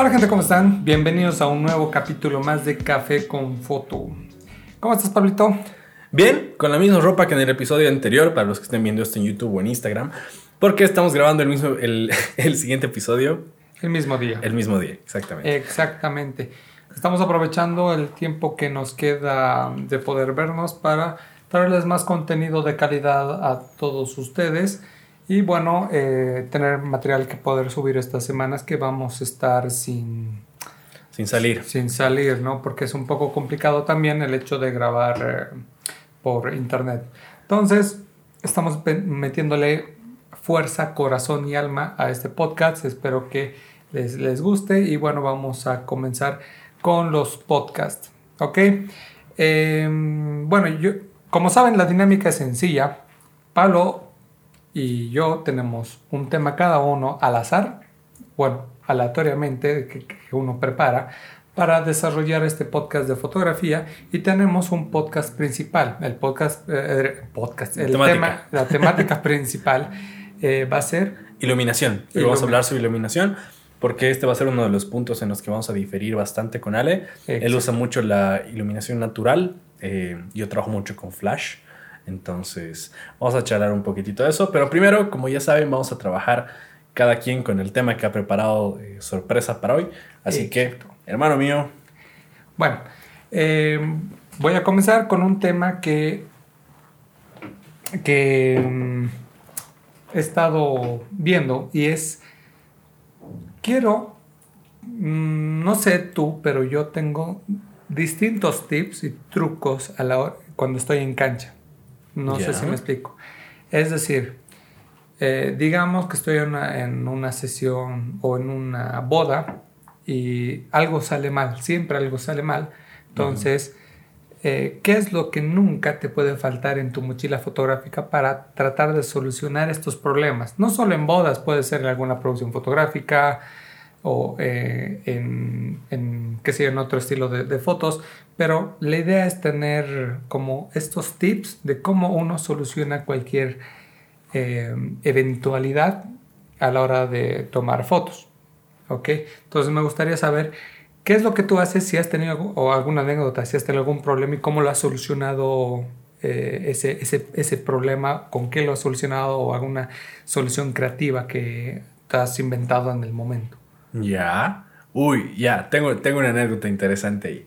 Hola gente, ¿cómo están? Bienvenidos a un nuevo capítulo más de Café con Foto. ¿Cómo estás, Pablito? Bien, con la misma ropa que en el episodio anterior, para los que estén viendo esto en YouTube o en Instagram, porque estamos grabando el mismo, el, el siguiente episodio. El mismo día. El mismo día, exactamente. Exactamente. Estamos aprovechando el tiempo que nos queda de poder vernos para traerles más contenido de calidad a todos ustedes y bueno, eh, tener material que poder subir estas semanas que vamos a estar sin... Sin salir. Sin salir, ¿no? Porque es un poco complicado también el hecho de grabar eh, por internet. Entonces, estamos metiéndole fuerza, corazón y alma a este podcast. Espero que les, les guste y bueno, vamos a comenzar con los podcasts, ¿ok? Em, bueno, yo, como saben, la dinámica es sencilla. Pablo y yo tenemos un tema cada uno al azar, bueno, aleatoriamente que, uno prepara para desarrollar este podcast de fotografía y tenemos un podcast principal. El podcast, eh, podcast el tema, la temática principal eh, va a ser iluminación. Y vamos a hablar sobre iluminación porque este va a ser uno de los puntos en los que vamos a diferir bastante con Ale. Él usa mucho la iluminación natural, eh, yo trabajo mucho con flash. Entonces, vamos a charlar un poquitito de eso. Pero primero, como ya saben, vamos a trabajar cada quien con el tema que ha preparado eh, sorpresa para hoy. Así que, hermano mío. Bueno, eh, voy a comenzar con un tema que, que mm, he estado viendo y es, quiero, mm, no sé tú, pero yo tengo distintos tips y trucos a la hora, cuando estoy en cancha. No sé si me explico. Es decir, eh, digamos que estoy en una, sesión o en una boda y algo sale mal, siempre algo sale mal. Entonces, eh, ¿qué es lo que nunca te puede faltar en tu mochila fotográfica para tratar de solucionar estos problemas? No solo en bodas, puede ser en alguna producción fotográfica o eh, en, en, qué sé en otro estilo de, fotos, pero la idea es tener como estos tips de cómo uno soluciona cualquier eh, eventualidad a la hora de tomar fotos. ¿Ok? Entonces me gustaría saber qué es lo que tú haces si has tenido o alguna anécdota, si has tenido algún problema y cómo lo has solucionado eh, ese, ese, ese, problema, con qué lo has solucionado o alguna solución creativa que has inventado en el momento. Ya. Uy, ya, tengo, tengo una anécdota interesante ahí.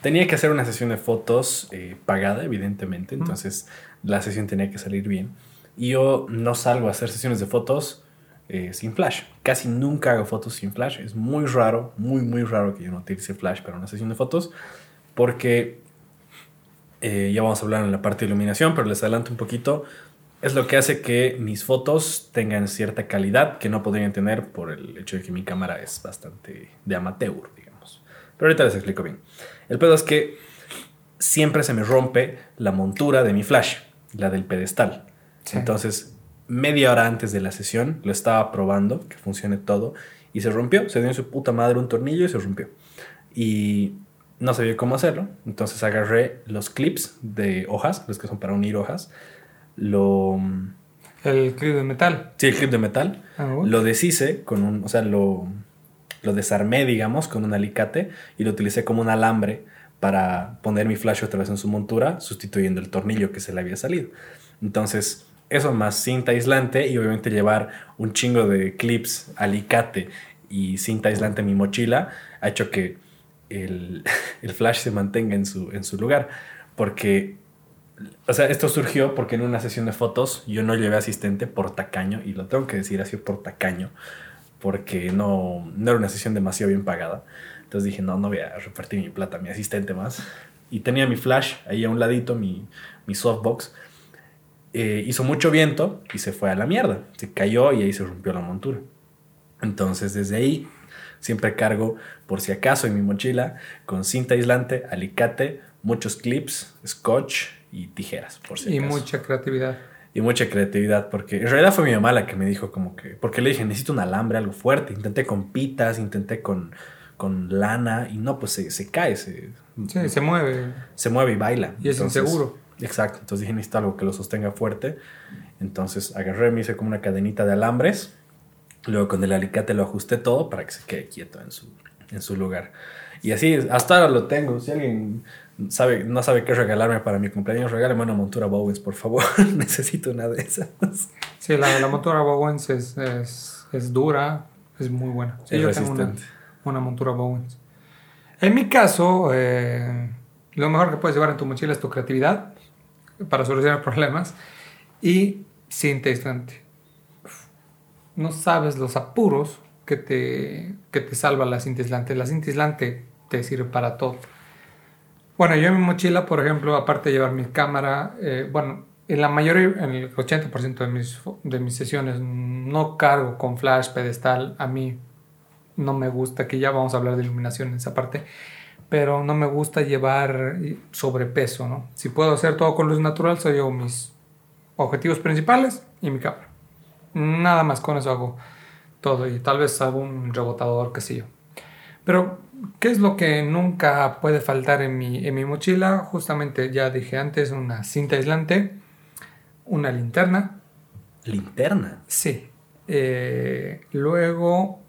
Tenía que hacer una sesión de fotos eh, pagada, evidentemente, entonces la sesión tenía que salir bien. Y yo no salgo a hacer sesiones de fotos eh, sin flash. Casi nunca hago fotos sin flash. Es muy raro, muy, muy raro que yo no utilice flash para una sesión de fotos, porque eh, ya vamos a hablar en la parte de iluminación, pero les adelanto un poquito. Es lo que hace que mis fotos tengan cierta calidad que no podrían tener por el hecho de que mi cámara es bastante de amateur, digamos. Pero ahorita les explico bien. El pedo es que siempre se me rompe la montura de mi flash, la del pedestal. Entonces, media hora antes de la sesión, lo estaba probando, que funcione todo, y se rompió. Se dio en su puta madre un tornillo y se rompió. Y no sabía cómo hacerlo. Entonces agarré los clips de hojas, los que son para unir hojas. Lo. El clip de metal. Sí, el clip de metal. Ah, lo deshice con un. O sea, lo lo desarmé, digamos, con un alicate y lo utilicé como un alambre para poner mi flash otra vez en su montura, sustituyendo el tornillo que se le había salido. Entonces, eso más cinta aislante y obviamente llevar un chingo de clips, alicate y cinta aislante en mi mochila ha hecho que el, flash se mantenga en su, en su lugar. Porque, o sea, esto surgió porque en una sesión de fotos yo no llevé asistente por tacaño, y lo tengo que decir así por tacaño, porque no, no era una sesión demasiado bien pagada. Entonces dije, no, no voy a repartir mi plata mi asistente más. Y tenía mi flash ahí a un ladito, mi, mi softbox. Eh, hizo mucho viento y se fue a la mierda. Se cayó y ahí se rompió la montura. Entonces desde ahí siempre cargo, por si acaso, en mi mochila con cinta aislante, alicate, muchos clips, scotch y tijeras. Por si y mucha creatividad y mucha creatividad, porque en realidad fue mi mamá la que me dijo como que, porque le dije, necesito un alambre, algo fuerte, intenté con pitas, intenté con, con lana y no, pues se, se cae, se, sí, se mueve. Se mueve y baila. Y es inseguro. Exacto, entonces dije, necesito algo que lo sostenga fuerte. Entonces agarré, me hice como una cadenita de alambres Luego con el alicate lo ajusté todo para que se quede quieto en su, en su lugar. Y así, hasta ahora lo tengo. Si alguien sabe, no sabe qué regalarme para mi cumpleaños, regálame una montura Bowens, por favor. Necesito una de esas. Sí, la, la montura Bowens es, es, es, dura, es muy buena. Sí, yo tengo una, una, montura Bowens. En mi caso, eh, lo mejor que puedes llevar en tu mochila es tu creatividad para solucionar problemas y cinta aislante. No sabes los apuros que te, que te salva la cinta aislante. La cinta aislante te sirve para todo. Bueno, yo en mi mochila, por ejemplo, aparte de llevar mi cámara, eh, bueno, en la mayoría, en el 80% de mis, de mis sesiones no cargo con flash, pedestal. A mí no me gusta, que ya vamos a hablar de iluminación en esa parte, pero no me gusta llevar sobrepeso, ¿no? Si puedo hacer todo con luz natural, soy yo mis objetivos principales y mi cámara. Nada más con eso hago todo y tal vez un rebotador, qué sé yo. Pero, ¿qué es lo que nunca puede faltar en mi, en mi mochila? Justamente ya dije antes, una cinta aislante, una linterna. ¿Linterna? Sí. Eh, luego,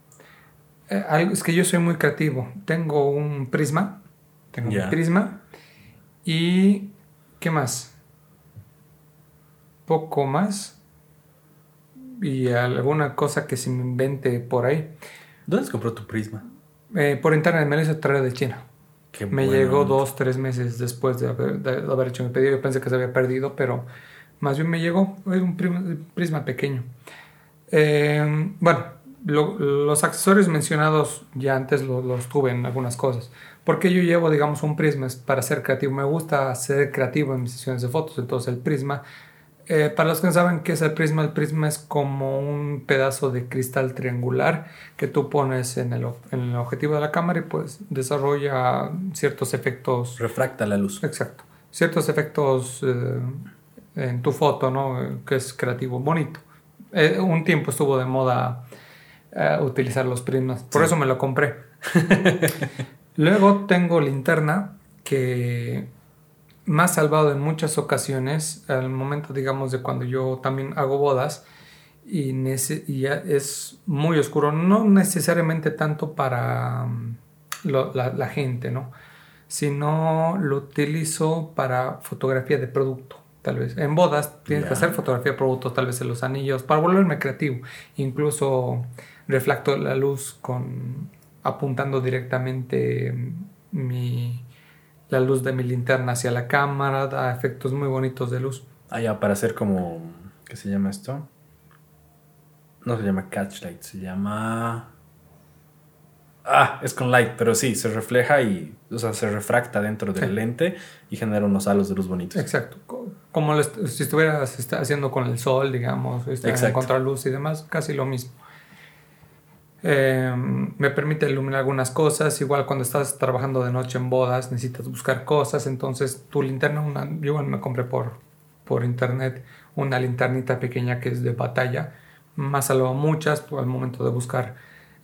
eh, es que yo soy muy creativo. Tengo un prisma. Tengo un prisma. Y, ¿qué más? Poco más y alguna cosa que se me invente por ahí. ¿Dónde se compró tu prisma? Eh, por internet, me lo hizo traer de China. me llegó dos, tres meses después de haber, hecho mi pedido. Yo pensé que se había perdido, pero más bien me llegó. Es un prisma pequeño. Eh, bueno, los accesorios mencionados ya antes los, tuve en algunas cosas. Porque yo llevo, digamos, un prisma para ser creativo. Me gusta ser creativo en mis sesiones de fotos. Entonces el prisma eh, para los que no saben qué es el prisma, el prisma es como un pedazo de cristal triangular que tú pones en el, en el objetivo de la cámara y pues desarrolla ciertos efectos. Refracta la luz. Exacto. Ciertos efectos eh, en tu foto, ¿no? Que es creativo, bonito. Eh, un tiempo estuvo de moda utilizar los prismas, por eso me lo compré. Luego tengo linterna que más salvado en muchas ocasiones al momento, digamos, de cuando yo también hago bodas y, es muy oscuro, no necesariamente tanto para mm, la, gente, ¿no? Sino lo utilizo para fotografía de producto, tal vez. En bodas tienes que hacer fotografía de producto, tal vez en los anillos, para volverme creativo. Incluso reflecto la luz con apuntando directamente mi la luz de mi linterna hacia la cámara, da efectos muy bonitos de luz. Ah, ya, para hacer como, ¿qué se llama esto? No se llama catchlight, se llama... Ah, es con light, pero sí, se refleja y, o sea, se refracta dentro del lente y genera unos halos de luz bonitos. Exacto. Como si estuvieras haciendo con el sol, digamos, en contraluz y demás, casi lo mismo. Em, me permite iluminar algunas cosas. Igual cuando estás trabajando de noche en bodas necesitas buscar cosas. Entonces tu linterna, una, yo me compré por, por internet una linternita pequeña que es de batalla. Más salvo muchas al momento de buscar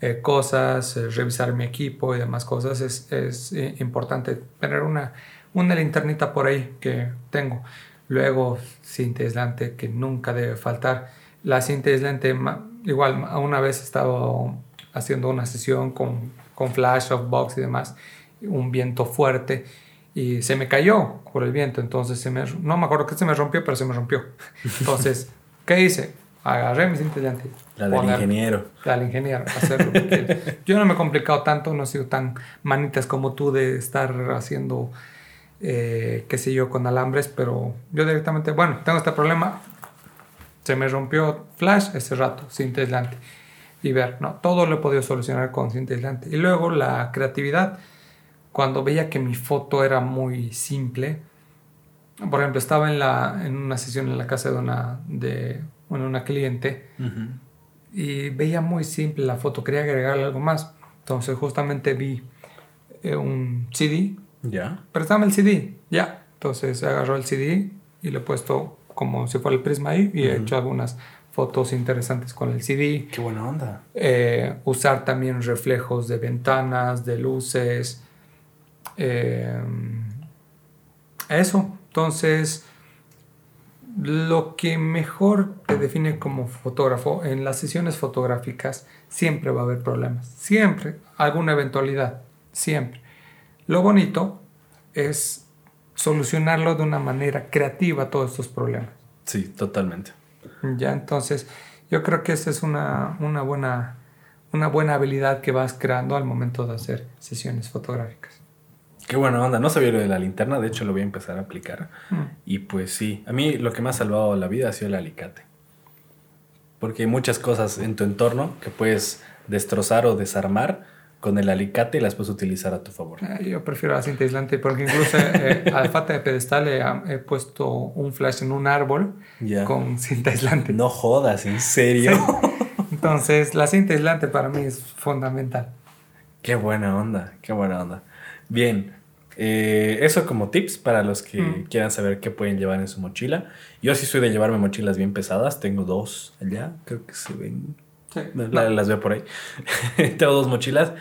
eh, cosas, eh, revisar mi equipo y demás cosas. Es, es eh, importante tener una, una linternita por ahí que tengo. Luego cinta aislante que nunca debe faltar. La cinta aislante, igual una vez estaba haciendo una sesión con, con flash, box y demás, un viento fuerte y se me cayó por el viento, entonces se me, no me acuerdo que se me rompió, pero se me rompió. Entonces, ¿qué hice? Agarré mi cinta La del ingeniero. La del ingeniero, hacerlo. yo no me he complicado tanto, no he sido tan manitas como tú de estar haciendo, eh, qué sé yo, con alambres, pero yo directamente, bueno, tengo este problema, se me rompió flash ese rato, cinta aislante y ver, ¿no? Todo lo he podido solucionar con cinta aislante. Y luego la creatividad, cuando veía que mi foto era muy simple, por ejemplo, estaba en, la, en una sesión en la casa de una, de, una cliente y veía muy simple la foto, quería agregarle algo más. Entonces justamente vi eh, un CD. Ya. Préstame el CD, ya. Entonces agarró el CD y le he puesto como si fuera el prisma ahí y he hecho algunas fotos interesantes con el CD. Qué buena onda. Eh, usar también reflejos de ventanas, de luces. Eh, eso. Entonces, lo que mejor te define como fotógrafo en las sesiones fotográficas siempre va a haber problemas, siempre, alguna eventualidad, siempre. Lo bonito es solucionarlo de una manera creativa todos estos problemas. Sí, totalmente. Ya, entonces, yo creo que esa es una, una, buena, una buena habilidad que vas creando al momento de hacer sesiones fotográficas. Qué buena onda. No sabía lo de la linterna, de hecho lo voy a empezar a aplicar. Mm. Y pues sí, a mí lo que me ha salvado la vida ha sido el alicate. Porque hay muchas cosas en tu entorno que puedes destrozar o desarmar con el alicate y las puedes utilizar a tu favor. Eh, yo prefiero la cinta aislante porque incluso eh, a la falta de pedestal he, puesto un flash en un árbol con cinta aislante. No jodas, ¿en serio? Entonces, la cinta aislante para mí es fundamental. Qué buena onda, qué buena onda. Bien, eh, eso como tips para los que mm. quieran saber qué pueden llevar en su mochila. Yo sí soy de llevarme mochilas bien pesadas. Tengo dos allá, creo que se ven. Las veo por ahí. Tengo dos mochilas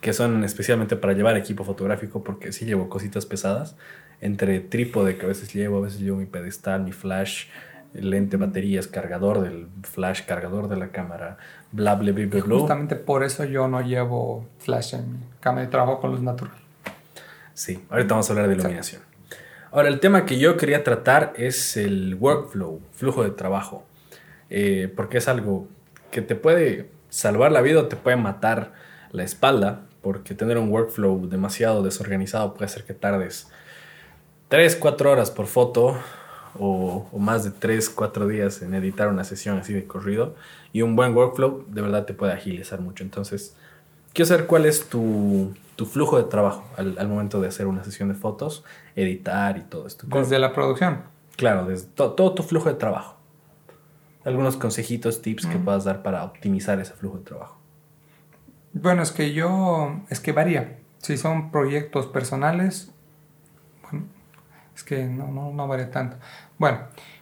que son especialmente para llevar equipo fotográfico porque sí llevo cositas pesadas. Entre trípode que a veces llevo, a veces llevo mi pedestal, mi flash, lente, baterías, cargador del flash, cargador de la cámara, bla, bla, bla, bla. Justamente por eso yo no llevo flash en mi cámara de trabajo con luz natural. Sí, ahorita vamos a hablar de iluminación. Ahora, el tema que yo quería tratar es el workflow, flujo de trabajo, eh, porque es algo que te puede salvar la vida o te puede matar la espalda, porque tener un workflow demasiado desorganizado puede hacer que tardes 3, 4 horas por foto o, o, más de 3, 4 días en editar una sesión así de corrido. Y un buen workflow de verdad te puede agilizar mucho. Entonces, quiero saber cuál es tu, tu flujo de trabajo al, momento de hacer una sesión de fotos, editar y todo esto. Desde la producción. Claro, desde todo tu flujo de trabajo. Algunos consejitos, tips que puedas dar para optimizar ese flujo de trabajo. Bueno, es que yo, es que varía. Si son proyectos personales, bueno, es que no, no, no varía tanto. Bueno,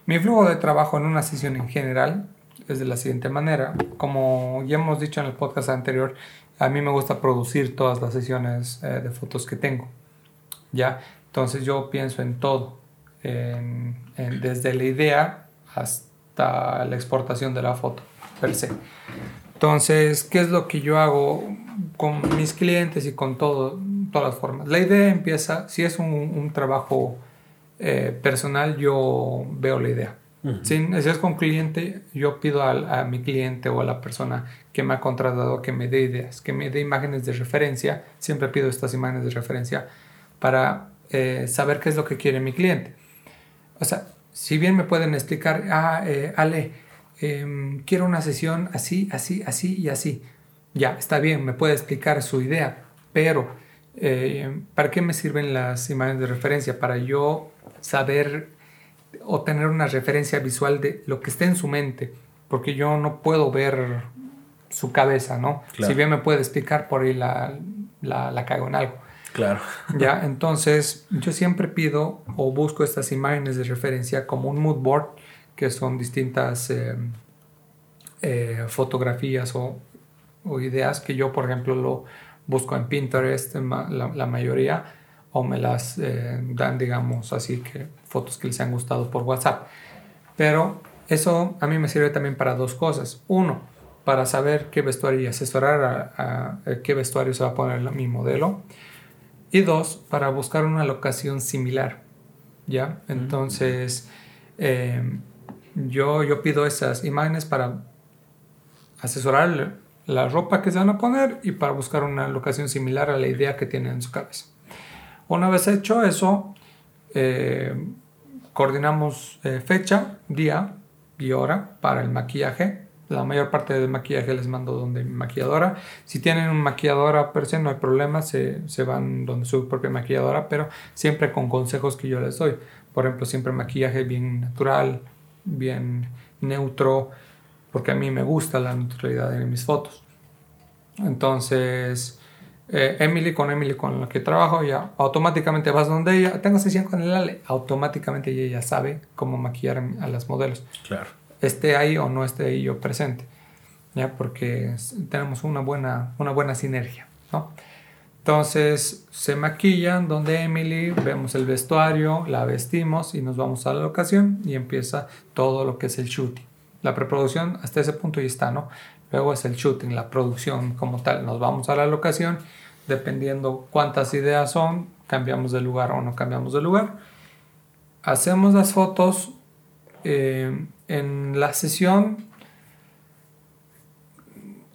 mi flujo de trabajo en una sesión en general es de la siguiente manera. Como ya hemos dicho en el podcast anterior, a mí me gusta producir todas las sesiones eh, de fotos que tengo. ¿ya? Entonces yo pienso en todo, desde la idea hasta la exportación de la foto per se. Entonces, ¿qué es lo que yo hago con mis clientes y con todo, todas las formas? La idea empieza, si es un, trabajo eh, personal, yo veo la idea. Si es con cliente, yo pido a, mi cliente o a la persona que me ha contratado que me dé ideas, que me dé imágenes de referencia. Siempre pido estas imágenes de referencia para eh, saber qué es lo que quiere mi cliente. O sea, si bien me pueden explicar, ah, eh, Ale, em, quiero una sesión así, así, así y así. Ya, está bien, me puede explicar su idea, pero eh, ¿para qué me sirven las imágenes de referencia? Para yo saber o tener una referencia visual de lo que esté en su mente, porque yo no puedo ver su cabeza, ¿no? Si bien me puede explicar, por ahí la, la, cago en algo. Claro. Ya, entonces yo siempre pido o busco estas imágenes de referencia como un mood board, que son distintas eh, eh, fotografías o, o, ideas que yo, por ejemplo, lo busco en Pinterest, la, mayoría, o me las eh, dan, digamos, así que fotos que les han gustado por WhatsApp. Pero eso a mí me sirve también para dos cosas. Uno, para saber qué vestuario y asesorar a, qué vestuario se va a poner mi modelo. Y dos, para buscar una locación similar. ¿Ya? Entonces, em, yo, yo pido esas imágenes para asesorar la ropa que se van a poner y para buscar una locación similar a la idea que tienen en su cabeza. Una vez hecho eso, eh, coordinamos eh, fecha, día y hora para el maquillaje. La mayor parte del maquillaje les mando donde mi maquilladora. Si tienen una maquilladora per se, no hay problema, se, van donde su propia maquilladora, pero siempre con consejos que yo les doy. Por ejemplo, siempre maquillaje bien natural, bien neutro, porque a mí me gusta la neutralidad en mis fotos. Entonces, eh, Emily, con Emily con la que trabajo, ya automáticamente vas donde ella, tengo sesión con el Ale, automáticamente ella ya sabe cómo maquillar a las modelos. Claro. Esté ahí o no esté ahí yo presente, ya porque tenemos una buena, una buena sinergia, ¿no? Entonces se maquillan donde Emily, vemos el vestuario, la vestimos y nos vamos a la locación y empieza todo lo que es el shooting. La preproducción hasta ese punto ya está, ¿no? Luego es el shooting, la producción como tal. Nos vamos a la locación, dependiendo cuántas ideas son, cambiamos de lugar o no cambiamos de lugar. Hacemos las fotos. Eh, en la sesión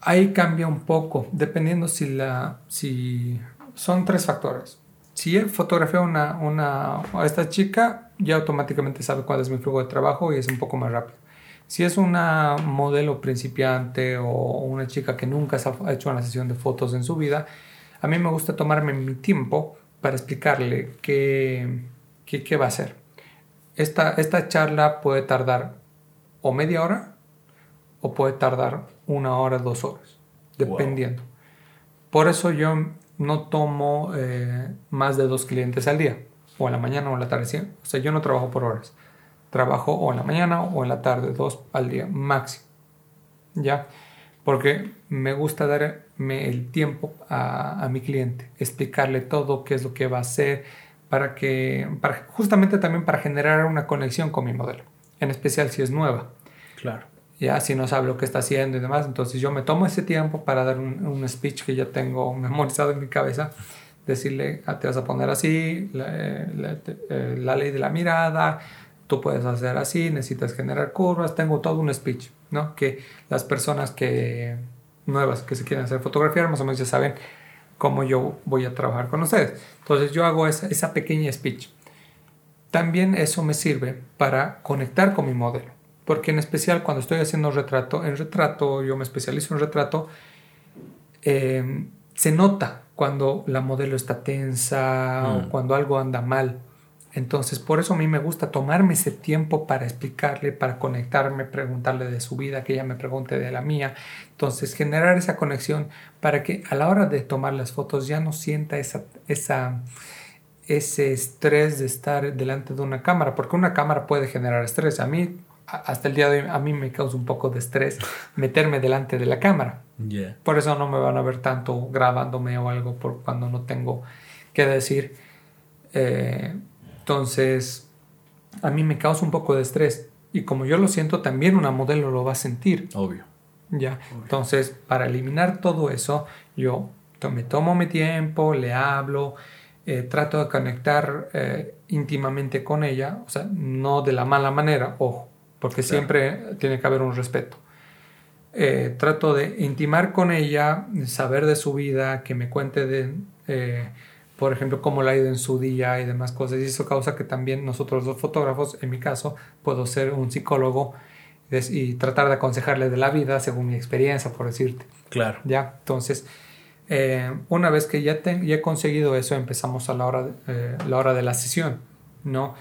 ahí cambia un poco, dependiendo si la, si son tres factores. Si fotografía una, una, a esta chica, ya automáticamente sabe cuál es mi flujo de trabajo y es un poco más rápido. Si es una modelo principiante o una chica que nunca ha hecho una sesión de fotos en su vida, a mí me gusta tomarme mi tiempo para explicarle qué, qué, qué va a hacer. Esta, esta charla puede tardar o media hora o puede tardar una hora, dos horas, dependiendo. Por eso yo no tomo eh, más de dos clientes al día, o en la mañana o en la tarde. O sea, yo no trabajo por horas. Trabajo o en la mañana o en la tarde, dos al día máximo. ¿Ya? Porque me gusta darme el tiempo a, a mi cliente, explicarle todo, qué es lo que va a hacer, para que, para, justamente también para generar una conexión con mi modelo, en especial si es nueva. Claro ya si no sabe lo que está haciendo y demás. Entonces yo me tomo ese tiempo para dar un, speech que ya tengo memorizado en mi cabeza, decirle, ah, te vas a poner así, eh, la, ley de la mirada, tú puedes hacer así, necesitas generar curvas, tengo todo un speech, ¿no? Que las personas que nuevas que se quieren hacer fotografiar más o menos ya saben cómo yo voy a trabajar con ustedes. Entonces yo hago esa, esa pequeña speech. También eso me sirve para conectar con mi modelo porque en especial cuando estoy haciendo retrato, en retrato, yo me especializo en retrato, eh, se nota cuando la modelo está tensa o mm. cuando algo anda mal. Entonces, por eso a mí me gusta tomarme ese tiempo para explicarle, para conectarme, preguntarle de su vida, que ella me pregunte de la mía. Entonces, generar esa conexión para que a la hora de tomar las fotos ya no sienta esa, esa, ese estrés de estar delante de una cámara, porque una cámara puede generar estrés. A mí hasta el día de hoy a mí me causa un poco de estrés meterme delante de la cámara. Por eso no me van a ver tanto grabándome o algo por cuando no tengo que decir. Eh, entonces, a mí me causa un poco de estrés. Y como yo lo siento, también una modelo lo va a sentir. Obvio. Ya. Entonces, para eliminar todo eso, yo me tomo mi tiempo, le hablo, eh, trato de conectar eh, íntimamente con ella, o sea, no de la mala manera, ojo, porque siempre tiene que haber un respeto. Eh, trato de intimar con ella, saber de su vida, que me cuente de, eh, por ejemplo, cómo la ha ido en su día y demás cosas. Y eso causa que también nosotros los fotógrafos, en mi caso, puedo ser un psicólogo y tratar de aconsejarle de la vida según mi experiencia, por decirte. Claro. Ya, entonces, eh, una vez que ya, ya, he conseguido eso, empezamos a la hora, la hora de la sesión, ¿no?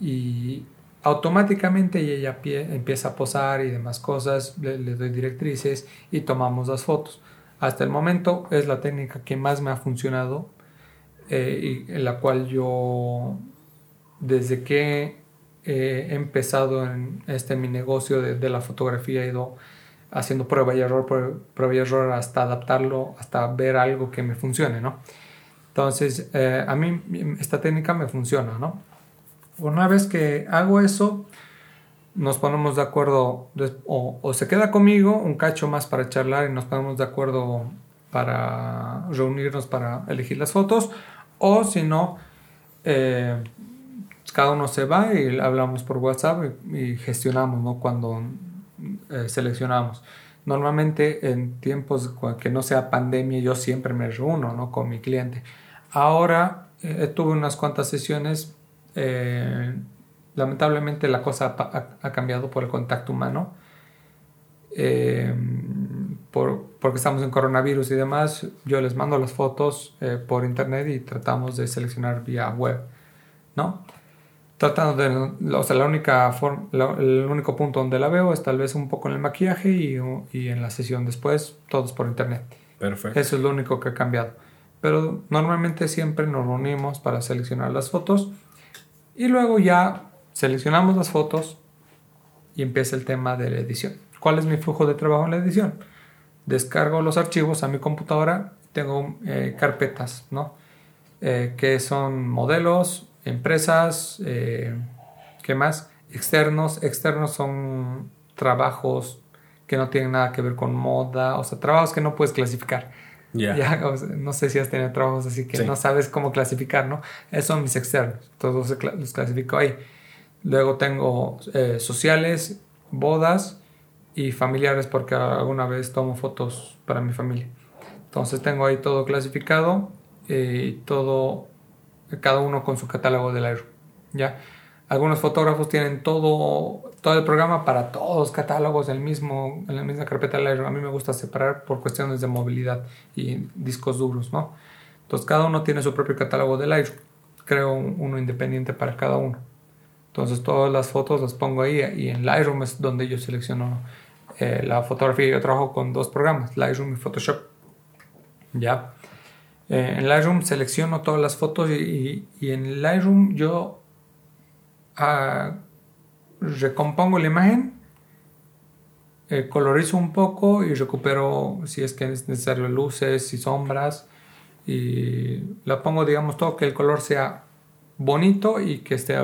y automáticamente ella empieza a posar y demás cosas, le, doy directrices y tomamos las fotos. Hasta el momento es la técnica que más me ha funcionado eh, y en la cual yo desde que he empezado en este mi negocio de, la fotografía he ido haciendo prueba y error, prueba y error hasta adaptarlo, hasta ver algo que me funcione, ¿no? Entonces, eh, a mí esta técnica me funciona, ¿no? Una vez que hago eso, nos ponemos de acuerdo o, se queda conmigo un cacho más para charlar y nos ponemos de acuerdo para reunirnos para elegir las fotos o si no eh, cada uno se va y hablamos por WhatsApp y, gestionamos ¿no? cuando eh, seleccionamos normalmente en tiempos que no sea pandemia yo siempre me reúno ¿no? con mi cliente ahora eh, tuve unas cuantas sesiones eh, lamentablemente la cosa ha, cambiado por el contacto humano, eh, por, porque estamos en coronavirus y demás. Yo les mando las fotos eh, por internet y tratamos de seleccionar vía web, ¿no? Tratando de, o sea, la única forma, el único punto donde la veo es tal vez un poco en el maquillaje y, y en la sesión después, todos por internet. Perfecto. Eso es lo único que ha cambiado. Pero normalmente siempre nos reunimos para seleccionar las fotos y luego ya seleccionamos las fotos y empieza el tema de la edición. ¿Cuál es mi flujo de trabajo en la edición? Descargo los archivos a mi computadora tengo eh, carpetas, ¿no? Eh, que son modelos, empresas, eh, ¿qué más? Externos. Externos son trabajos que no tienen nada que ver con moda, o sea, trabajos que no puedes clasificar. Ya, no sé si has tenido trabajos así que no sabes cómo clasificar, ¿no? Esos son mis externos, todos los clasifico ahí. Luego tengo eh, sociales, bodas y familiares porque alguna vez tomo fotos para mi familia. Entonces tengo ahí todo clasificado eh, y todo, cada uno con su catálogo de Lightroom. ¿ya? Algunos fotógrafos tienen todo, todo el programa para todos los catálogos en, el mismo, en la misma carpeta de Lightroom. A mí me gusta separar por cuestiones de movilidad y discos duros, ¿no? Entonces cada uno tiene su propio catálogo de Lightroom. Creo uno independiente para cada uno. Entonces todas las fotos las pongo ahí y en Lightroom es donde yo selecciono eh, la fotografía. Yo trabajo con dos programas, Lightroom y Photoshop. ¿Ya? Eh, en Lightroom selecciono todas las fotos y, y en Lightroom yo recompongo la imagen, eh, colorizo un poco y recupero si es que es necesario luces y sombras y la pongo digamos todo que el color sea bonito y que, esté,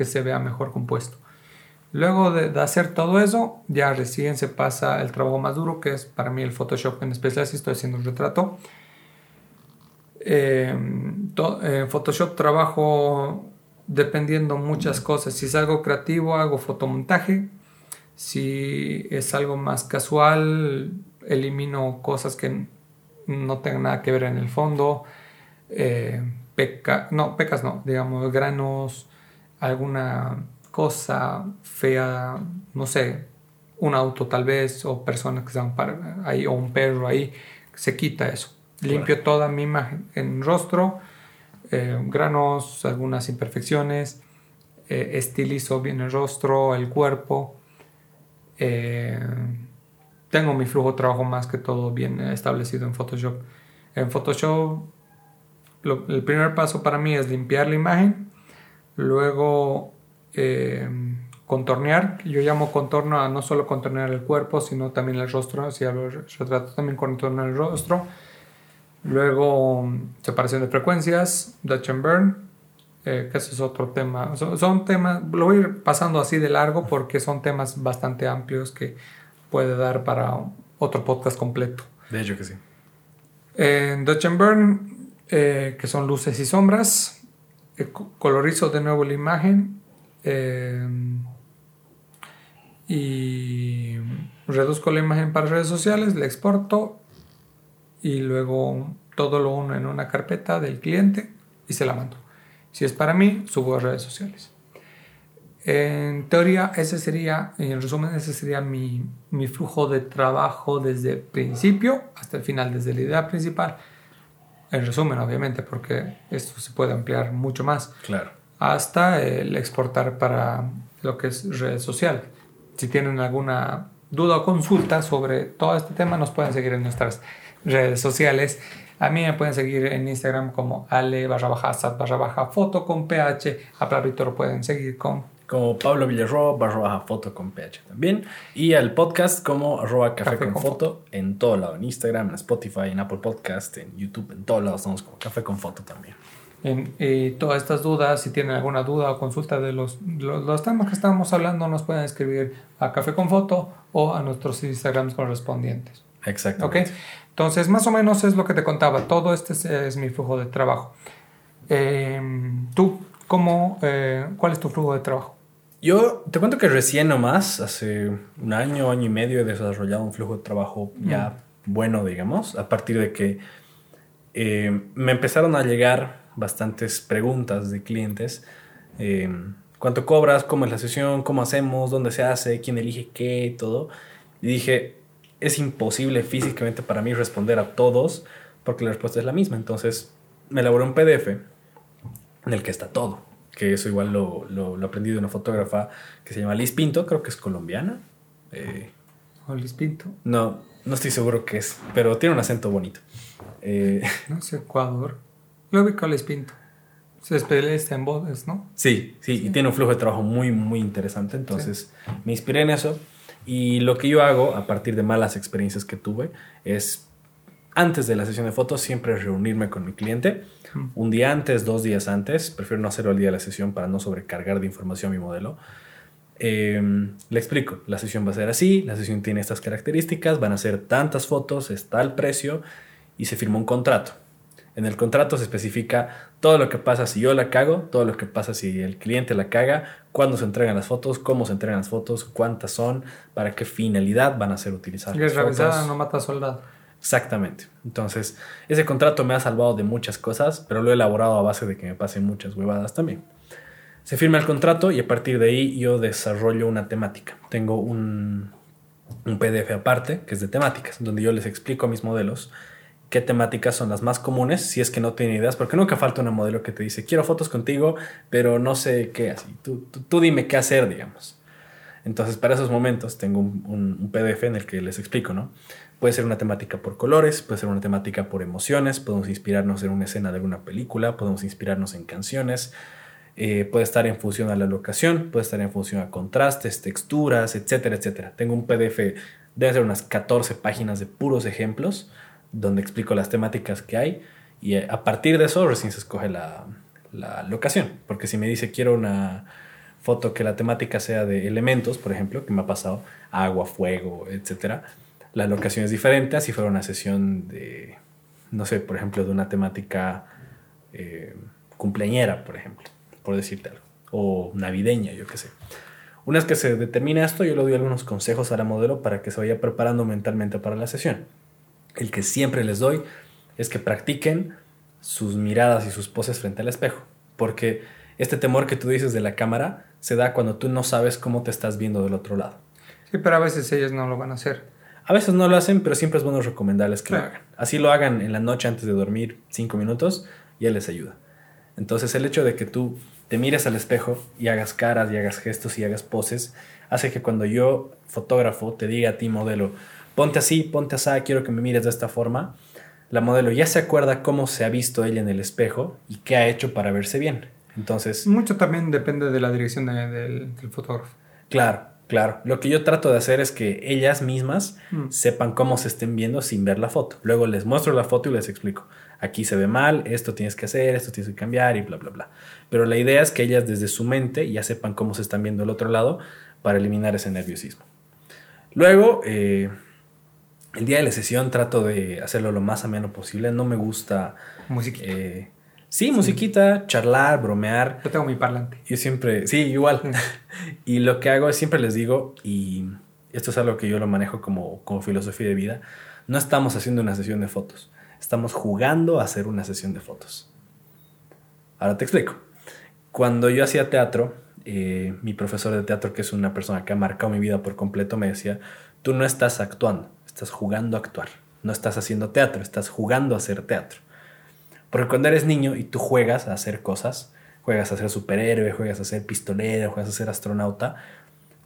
que se vea mejor compuesto. Luego de, hacer todo eso, ya recién se pasa el trabajo más duro, que es para mí el Photoshop en especial si estoy haciendo un retrato. Eh, en Photoshop trabajo dependiendo muchas cosas. Si es algo creativo, hago fotomontaje. Si es algo más casual, elimino cosas que no tengan nada que ver en el fondo. Eh, peca, no, pecas no, digamos, granos, alguna cosa fea, no sé, un auto tal vez, o personas que están ahí, o un perro ahí, se quita eso. Limpio toda mi imagen en rostro eh, granos, algunas imperfecciones, eh, estilizo bien el rostro, el cuerpo. Eh, tengo mi flujo de trabajo más que todo bien establecido en Photoshop. En Photoshop el primer paso para mí es limpiar la imagen, luego contornear, yo llamo contorno a no solo contornear el cuerpo, sino también el rostro, si hablo retrato también contornear el rostro Luego, separación de frecuencias, Dutch and Burn, eh, que ese es otro tema. Son, temas, lo voy a ir pasando así de largo porque son temas bastante amplios que puede dar para otro podcast completo. De hecho que sí. En Dutch and Burn, eh, que son luces y sombras, eh, colorizo de nuevo la imagen y reduzco la imagen para redes sociales, la exporto y luego todo lo uno en una carpeta del cliente y se la mando. Si es para mí, subo a redes sociales. En teoría, ese sería, en resumen, ese sería mi, mi flujo de trabajo desde el principio hasta el final, desde la idea principal. En resumen, obviamente, porque esto se puede ampliar mucho más. Claro. Hasta el exportar para lo que es redes sociales. Si tienen alguna duda o consulta sobre todo este tema, nos pueden seguir en nuestras redes sociales. A mí me pueden seguir en Instagram como ale barra baja sat barra baja foto con ph. A Pablo lo pueden seguir con como Pablo Villarroa barra baja foto con ph también. Y al podcast como arroba café, con, foto, en todo lado. En Instagram, en Spotify, en Apple Podcast, en YouTube, en todos lados estamos como café con foto también. En, y todas estas dudas, si tienen alguna duda o consulta de los, los, temas que estamos hablando, nos pueden escribir a Café con Foto o a nuestros Instagrams correspondientes. Exacto. ¿Ok? Entonces, más o menos es lo que te contaba. Todo este es, mi flujo de trabajo. Em, ¿Tú, cómo, eh, cuál es tu flujo de trabajo? Yo te cuento que recién nomás, hace un año, año y medio, he desarrollado un flujo de trabajo ya mm. bueno, digamos, a partir de que eh, me empezaron a llegar bastantes preguntas de clientes. Em, ¿Cuánto cobras? ¿Cómo es la sesión? ¿Cómo hacemos? ¿Dónde se hace? ¿Quién elige qué? Todo. Y dije, es imposible físicamente para mí responder a todos porque la respuesta es la misma. Entonces me elaboré un PDF en el que está todo. Que eso igual lo, lo, aprendí de una fotógrafa que se llama Liz Pinto, creo que es colombiana. Eh, ¿O Liz Pinto? No, no estoy seguro que es, pero tiene un acento bonito. Eh, no sé, Ecuador. Lo vi con Liz Pinto. Se especializa en bodas, ¿no? Sí, sí, y tiene un flujo de trabajo muy, muy interesante. Entonces me inspiré en eso y lo que yo hago a partir de malas experiencias que tuve es antes de la sesión de fotos siempre reunirme con mi cliente. Un día antes, dos días antes. Prefiero no hacerlo al día de la sesión para no sobrecargar de información mi modelo. Em, le explico, la sesión va a ser así, la sesión tiene estas características, van a ser tantas fotos, está el precio y se firma un contrato. En el contrato se especifica todo lo que pasa si yo la cago, todo lo que pasa si el cliente la caga, cuándo se entregan las fotos, cómo se entregan las fotos, cuántas son, para qué finalidad van a ser utilizadas. Y no mata soldado. Exactamente. Entonces, ese contrato me ha salvado de muchas cosas, pero lo he elaborado a base de que me pasen muchas huevadas también. Se firma el contrato y a partir de ahí yo desarrollo una temática. Tengo un, un PDF aparte que es de temáticas, donde yo les explico a mis modelos qué temáticas son las más comunes, si es que no tienen ideas, porque nunca falta un modelo que te dice, quiero fotos contigo, pero no sé qué, así, tú, tú, dime qué hacer, digamos. Entonces, para esos momentos tengo un, un, PDF en el que les explico, ¿no? Puede ser una temática por colores, puede ser una temática por emociones, podemos inspirarnos en una escena de alguna película, podemos inspirarnos en canciones, eh, puede estar en función a la locación, puede estar en función a contrastes, texturas, etcétera, etcétera. Tengo un PDF, debe ser unas 14 páginas de puros ejemplos, donde explico las temáticas que hay y a partir de eso recién se escoge la, la locación, porque si me dice quiero una foto que la temática sea de elementos, por ejemplo, que me ha pasado, agua, fuego, etcétera, la locación es diferente, así fuera una sesión de, no sé, por ejemplo, de una temática eh, cumpleañera, por ejemplo, por decirte algo, o navideña, yo qué sé. Una vez que se determina esto, yo le doy algunos consejos a la modelo para que se vaya preparando mentalmente para la sesión. El que siempre les doy es que practiquen sus miradas y sus poses frente al espejo, porque este temor que tú dices de la cámara se da cuando tú no sabes cómo te estás viendo del otro lado. Sí, pero a veces ellos no lo van a hacer. A veces no lo hacen, pero siempre es bueno recomendarles que lo hagan. Así lo hagan en la noche antes de dormir cinco minutos, ya les ayuda. Entonces el hecho de que tú te mires al espejo y hagas caras y hagas gestos y hagas poses, hace que cuando yo, fotógrafo, te diga a ti, modelo, ponte así, ponte así, quiero que me mires de esta forma, la modelo ya se acuerda cómo se ha visto ella en el espejo y qué ha hecho para verse bien. Entonces... Mucho también depende de la dirección del fotógrafo. Claro, Claro, lo que yo trato de hacer es que ellas mismas mm. sepan cómo se estén viendo sin ver la foto. Luego les muestro la foto y les explico. Aquí se ve mal, esto tienes que hacer, esto tienes que cambiar y bla, bla, bla. Pero la idea es que ellas desde su mente ya sepan cómo se están viendo el otro lado para eliminar ese nerviosismo. Luego, eh, el día de la sesión trato de hacerlo lo más ameno posible. No me gusta... Música. Eh, Sí, musiquita, charlar, bromear. Yo tengo mi parlante. Yo siempre, sí, igual. y lo que hago es siempre les digo, y esto es algo que yo lo manejo como, como filosofía de vida, no estamos haciendo una sesión de fotos, estamos jugando a hacer una sesión de fotos. Ahora te explico. Cuando yo hacía teatro, eh, mi profesor de teatro, que es una persona que ha marcado mi vida por completo, me decía, tú no estás actuando, estás jugando a actuar. No estás haciendo teatro, estás jugando a hacer teatro. Porque cuando eres niño y tú juegas a hacer cosas, juegas a ser superhéroe, juegas a ser pistolero, juegas a ser astronauta,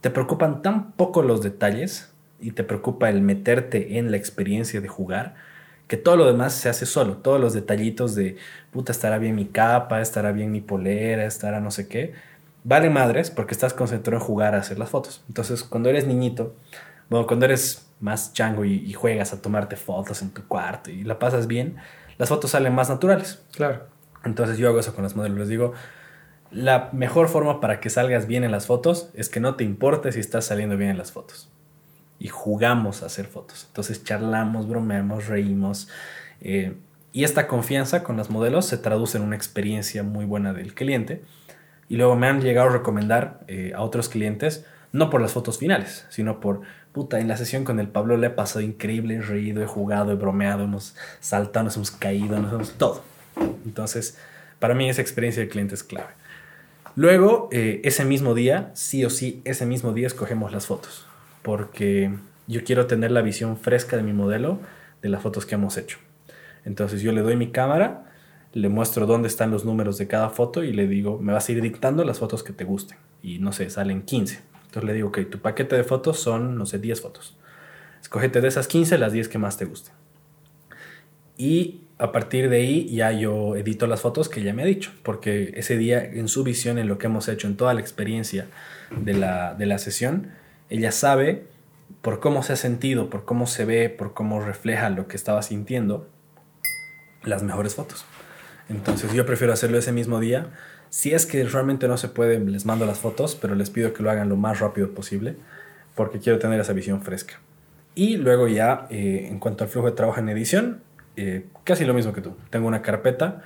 te preocupan tan poco los detalles y te preocupa el meterte en la experiencia de jugar, que todo lo demás se hace solo, todos los detallitos de, puta, estará bien mi capa, estará bien mi polera, estará no sé qué, vale madres porque estás concentrado en jugar a hacer las fotos. Entonces, cuando eres niñito, bueno, cuando eres más chango y, y juegas a tomarte fotos en tu cuarto y la pasas bien, las fotos salen más naturales. Claro. Entonces yo hago eso con las modelos. Les digo, la mejor forma para que salgas bien en las fotos es que no te importe si estás saliendo bien en las fotos. Y jugamos a hacer fotos. Entonces charlamos, bromeamos, reímos. Eh, y esta confianza con las modelos se traduce en una experiencia muy buena del cliente. Y luego me han llegado a recomendar eh, a otros clientes, no por las fotos finales, sino por puta, en la sesión con el Pablo le ha pasado increíble, he reído, he jugado, he bromeado, hemos saltado, nos hemos caído, nos hemos todo. Entonces, para mí esa experiencia de cliente es clave. Luego, eh, ese mismo día, sí o sí, ese mismo día escogemos las fotos, porque yo quiero tener la visión fresca de mi modelo de las fotos que hemos hecho. Entonces yo le doy mi cámara, le muestro dónde están los números de cada foto y le digo, me vas a ir dictando las fotos que te gusten. Y no sé, salen 15. Entonces le digo, ok, tu paquete de fotos son, no sé, 10 fotos. Escógete de esas 15 las 10 que más te gusten. Y a partir de ahí ya yo edito las fotos que ya me ha dicho, porque ese día en su visión, en lo que hemos hecho, en toda la experiencia de la, de la sesión, ella sabe por cómo se ha sentido, por cómo se ve, por cómo refleja lo que estaba sintiendo, las mejores fotos. Entonces yo prefiero hacerlo ese mismo día. Si es que realmente no se puede, les mando las fotos, pero les pido que lo hagan lo más rápido posible, porque quiero tener esa visión fresca. Y luego ya, eh, en cuanto al flujo de trabajo en edición, eh, casi lo mismo que tú. Tengo una carpeta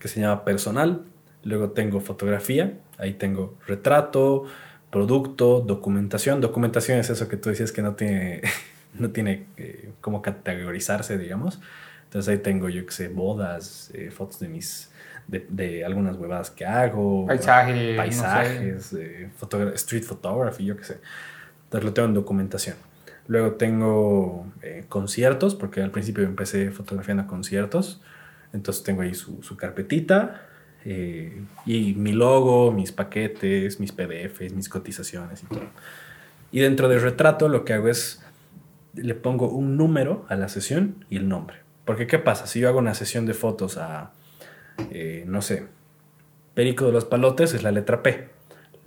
que se llama personal, luego tengo fotografía, ahí tengo retrato, producto, documentación. Documentación es eso que tú decías que no tiene, no tiene eh, cómo categorizarse, digamos. Entonces ahí tengo, yo que sé, bodas, eh, fotos de mis, de, algunas huevadas que hago. Paisaje, paisajes, street photography, yo que sé. Entonces lo tengo en documentación. Luego tengo eh, conciertos, porque al principio empecé fotografiando conciertos. Entonces tengo ahí su, su carpetita eh, y mi logo, mis paquetes, mis PDFs, mis cotizaciones y todo. Y dentro del retrato lo que hago es le pongo un número a la sesión y el nombre. Porque ¿qué pasa? Si yo hago una sesión de fotos a, eh, no sé, Perico de los Palotes es la letra P.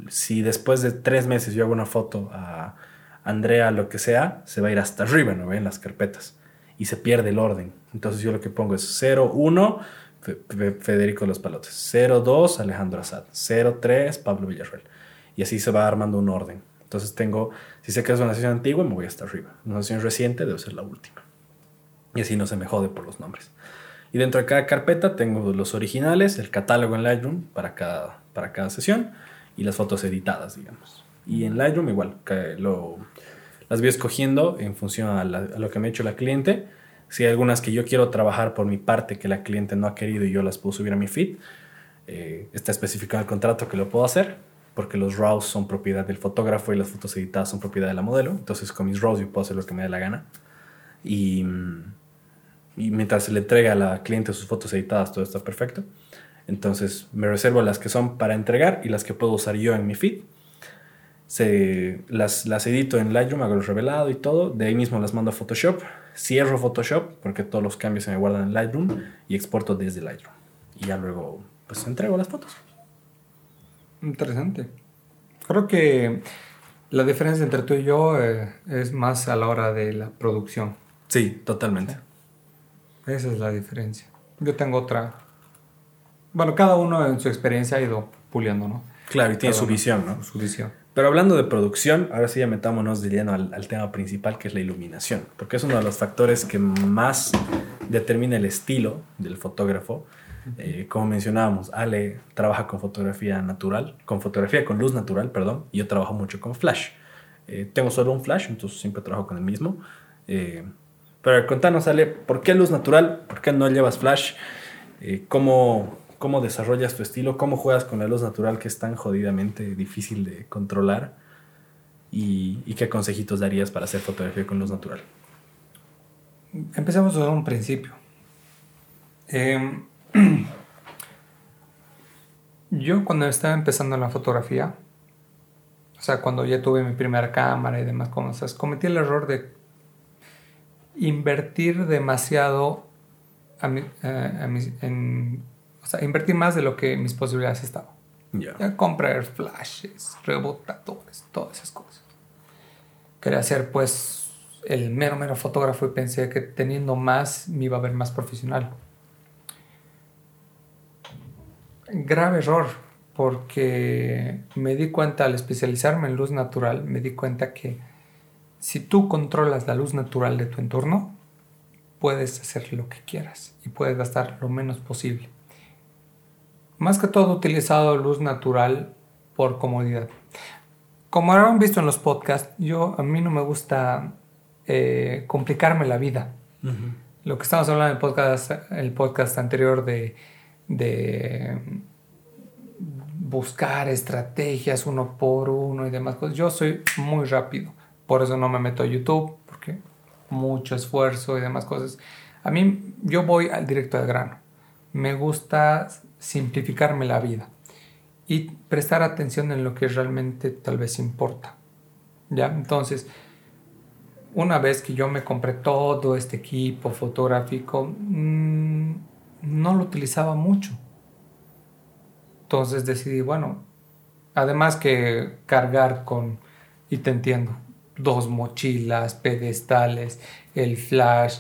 Si después de tres meses yo hago una foto a Andrea, lo que sea, se va a ir hasta arriba, ¿no ven? Las carpetas. Y se pierde el orden. Entonces yo lo que pongo es 0, 1, Federico Los Palotes. 02, Alejandro Azad. 03, Pablo Villarreal. Y así se va armando un orden. Entonces tengo, si sé que es una sesión antigua, me voy hasta arriba. Una sesión reciente debe ser la última. Y así no se me jode por los nombres. Y dentro de cada carpeta tengo los originales, el catálogo en Lightroom para cada, para cada sesión y las fotos editadas, digamos. Y en Lightroom igual, lo, las voy escogiendo en función a, a lo que me ha hecho la cliente si hay algunas que yo quiero trabajar por mi parte que la cliente no ha querido y yo las puedo subir a mi feed, eh, está especificado en el contrato que lo puedo hacer, porque los RAWs son propiedad del fotógrafo y las fotos editadas son propiedad de la modelo. Entonces con mis RAWs yo puedo hacer lo que me dé la gana. Y, y mientras se le entrega a la cliente sus fotos editadas, todo está perfecto. Entonces me reservo las que son para entregar y las que puedo usar yo en mi feed. Se, las, las edito en Lightroom, hago el revelado y todo. De ahí mismo las mando a Photoshop cierro Photoshop porque todos los cambios se me guardan en Lightroom y exporto desde Lightroom. Y ya luego, pues entrego las fotos. Interesante. Creo que la diferencia entre tú y yo eh, es más a la hora de la producción. Sí, totalmente. Esa es la diferencia. Yo tengo otra. Bueno, cada uno en su experiencia ha ido puliendo, ¿no? Claro, y tiene su visión, ¿no? Su visión. Pero hablando de producción, ahora sí ya metámonos de lleno al, tema principal, que es la iluminación, porque es uno de los factores que más determina el estilo del fotógrafo. Eh, como mencionábamos, Ale trabaja con fotografía natural, con fotografía con luz natural, perdón, y yo trabajo mucho con flash. Eh, tengo solo un flash, entonces siempre trabajo con el mismo. Eh, pero contanos, Ale, ¿por qué luz natural? ¿Por qué no llevas flash? ¿Cómo cómo desarrollas tu estilo, cómo juegas con la luz natural que es tan jodidamente difícil de controlar y, qué consejitos darías para hacer fotografía con luz natural. Empecemos desde un principio. Em, yo cuando estaba empezando en la fotografía, o sea, cuando ya tuve mi primera cámara y demás cosas, cometí el error de invertir demasiado a eh, en o sea, invertir más de lo que mis posibilidades estaban. Ya comprar flashes, rebotadores, todas esas cosas. Quería ser pues el mero, mero fotógrafo y pensé que teniendo más me iba a ver más profesional. Grave error, porque me di cuenta al especializarme en luz natural, me di cuenta que si tú controlas la luz natural de tu entorno, puedes hacer lo que quieras y puedes gastar lo menos posible más que todo utilizado luz natural por comodidad. Como habrán visto en los podcasts, yo a mí no me gusta eh, complicarme la vida. Lo que estamos hablando en el podcast, el podcast anterior de, de buscar estrategias uno por uno y demás cosas. Yo soy muy rápido, por eso no me meto a YouTube, porque mucho esfuerzo y demás cosas. A mí yo voy al directo al grano. Me gusta simplificarme la vida y prestar atención en lo que realmente tal vez importa. ¿Ya? Entonces, una vez que yo me compré todo este equipo fotográfico, mm, no lo utilizaba mucho. Entonces decidí, bueno, además que cargar con, y te entiendo, dos mochilas, pedestales, el flash,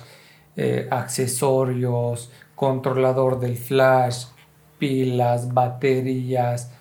eh, accesorios, controlador del flash, pilas, baterías.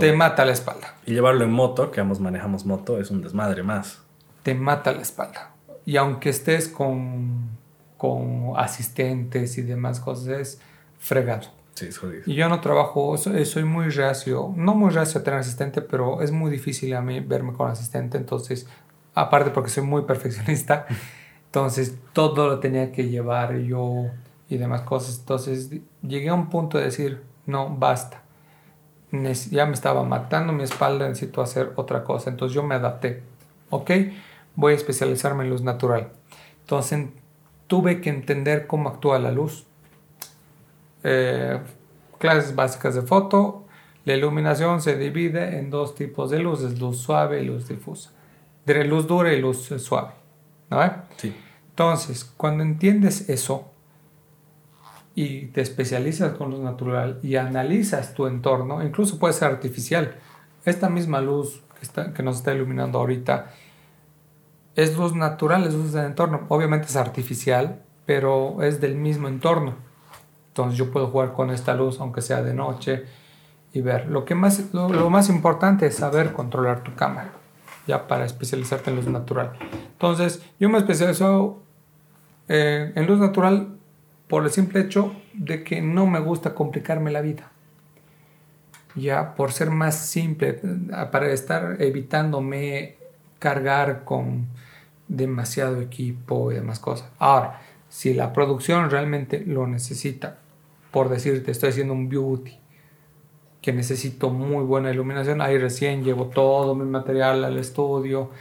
Te mata la espalda. Y llevarlo en moto, que ambos manejamos moto, es un desmadre más. Te mata la espalda. Y aunque estés con, con asistentes y demás cosas, es fregado. Sí, es jodido. Y yo no trabajo, soy muy reacio, no muy reacio a tener asistente, pero es muy difícil a mí verme con asistente, entonces, aparte porque soy muy perfeccionista, entonces todo lo tenía que llevar yo y demás cosas. Entonces llegué a un punto de decir, no, basta. Ya me estaba matando mi espalda, necesito hacer otra cosa. Entonces yo me adapté. Ok, voy a especializarme en luz natural. Entonces tuve que entender cómo actúa la luz. Eh, clases básicas de foto. La iluminación se divide en dos tipos de luces, luz suave y luz difusa. De luz dura y luz suave. ¿No? Sí. Entonces, cuando entiendes eso, y te especializas con luz natural y analizas tu entorno, incluso puede ser artificial. Esta misma luz que, está, que nos está iluminando ahorita es luz natural, es luz del entorno. Obviamente es artificial, pero es del mismo entorno. Entonces yo puedo jugar con esta luz aunque sea de noche y ver. Lo, que más, lo, más importante es saber controlar tu cámara, ya para especializarte en luz natural. Entonces yo me especializo eh, en luz natural por el simple hecho de que no me gusta complicarme la vida. Ya por ser más simple, para estar evitándome cargar con demasiado equipo y demás cosas. Ahora, si la producción realmente lo necesita, por decirte, estoy haciendo un beauty que necesito muy buena iluminación, ahí recién llevo todo mi material al estudio,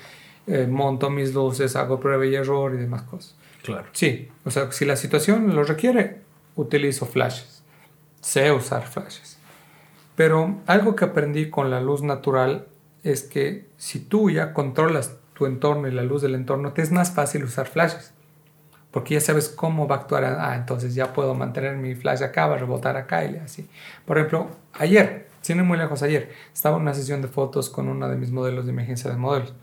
eh, monto mis luces, hago prueba y error y demás cosas. Claro. Sí, o sea, si la situación lo requiere, utilizo flashes. Sé usar flashes. Pero algo que aprendí con la luz natural es que si tú ya controlas tu entorno y la luz del entorno, te es más fácil usar flashes. Porque ya sabes cómo va a actuar. Ah, entonces ya puedo mantener mi flash acá, va a rebotar acá y así. Por ejemplo, ayer, sin muy lejos ayer, estaba en una sesión de fotos con una de mis modelos de emergencia de modelos.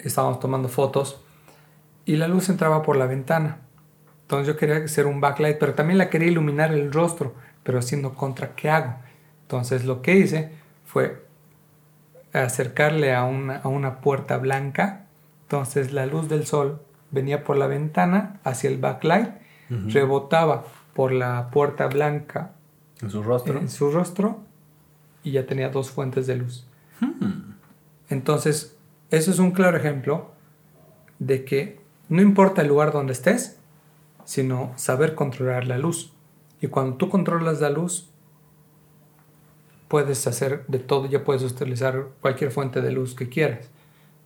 Estábamos tomando fotos y la luz entraba por la ventana. Entonces yo quería hacer un backlight, pero también la quería iluminar el rostro, pero haciendo contra, ¿qué hago? Entonces lo que hice fue acercarle a una, a una puerta blanca. Entonces la luz del sol venía por la ventana hacia el backlight, rebotaba por la puerta blanca en su rostro. En su rostro y ya tenía dos fuentes de luz. Hmm. Entonces, eso es un claro ejemplo de que no importa el lugar donde estés, sino saber controlar la luz. Y cuando tú controlas la luz, puedes hacer de todo, ya puedes utilizar cualquier fuente de luz que quieras.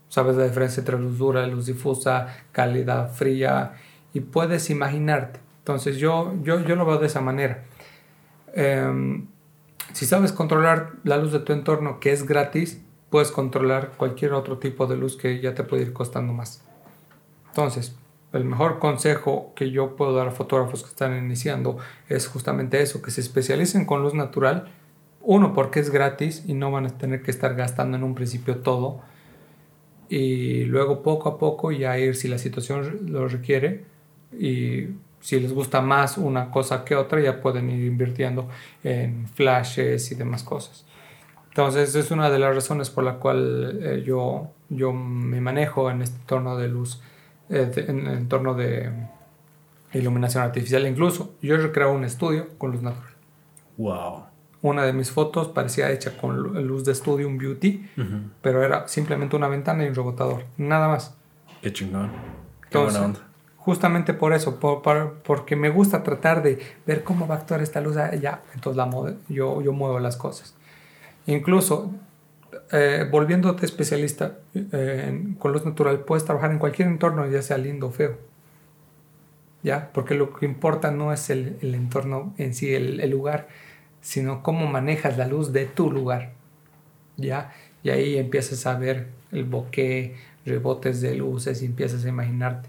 Sabes la diferencia entre luz dura, luz difusa, cálida, fría, y puedes imaginarte. Entonces yo, yo, yo lo veo de esa manera. Em, si sabes controlar la luz de tu entorno, que es gratis, puedes controlar cualquier otro tipo de luz que ya te puede ir costando más. Entonces, el mejor consejo que yo puedo dar a fotógrafos que están iniciando es justamente eso, que se especialicen con luz natural. Uno, porque es gratis y no van a tener que estar gastando en un principio todo. Y luego poco a poco ya ir si la situación lo requiere y si les gusta más una cosa que otra ya pueden ir invirtiendo en flashes y demás cosas. Entonces es una de las razones por la cual eh, yo, yo me manejo en este entorno de luz eh, en el entorno de iluminación artificial. Incluso yo he recreado un estudio con luz natural. Wow. Una de mis fotos parecía hecha con luz de estudio, un beauty, pero era simplemente una ventana y un rebotador, nada más. Qué chingón. Qué buena onda. Justamente por eso, porque me gusta tratar de ver cómo va a actuar esta luz ya, entonces la yo, yo muevo las cosas. Incluso eh, volviéndote especialista eh, con luz natural, puedes trabajar en cualquier entorno, ya sea lindo o feo. ¿Ya? Porque lo que importa no es el, entorno en sí, el, lugar, sino cómo manejas la luz de tu lugar. ¿Ya? Y ahí empiezas a ver el bokeh, rebotes de luces y empiezas a imaginarte.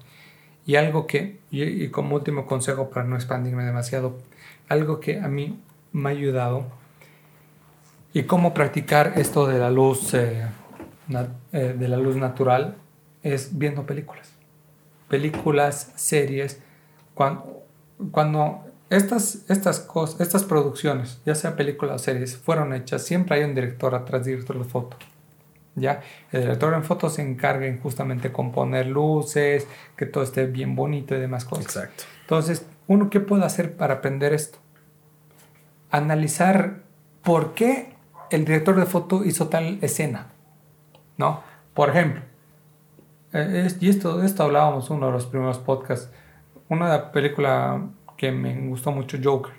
Y algo que, y como último consejo para no expandirme demasiado, algo que a mí me ha ayudado y cómo practicar esto de la luz eh, eh, de la luz natural es viendo películas. Películas, series. Cuando, cuando estas, estas, cosas, estas producciones, ya sea películas o series, fueron hechas, siempre hay un director atrás, director de foto. ¿ya? El director en foto se encarga en justamente componer luces, que todo esté bien bonito y demás cosas. Exacto. Entonces, ¿uno qué puede hacer para aprender esto? Analizar por qué el director de foto hizo tal escena, ¿no? Por ejemplo, eh, y esto, esto hablábamos uno de los primeros podcasts, una película que me gustó mucho, Joker.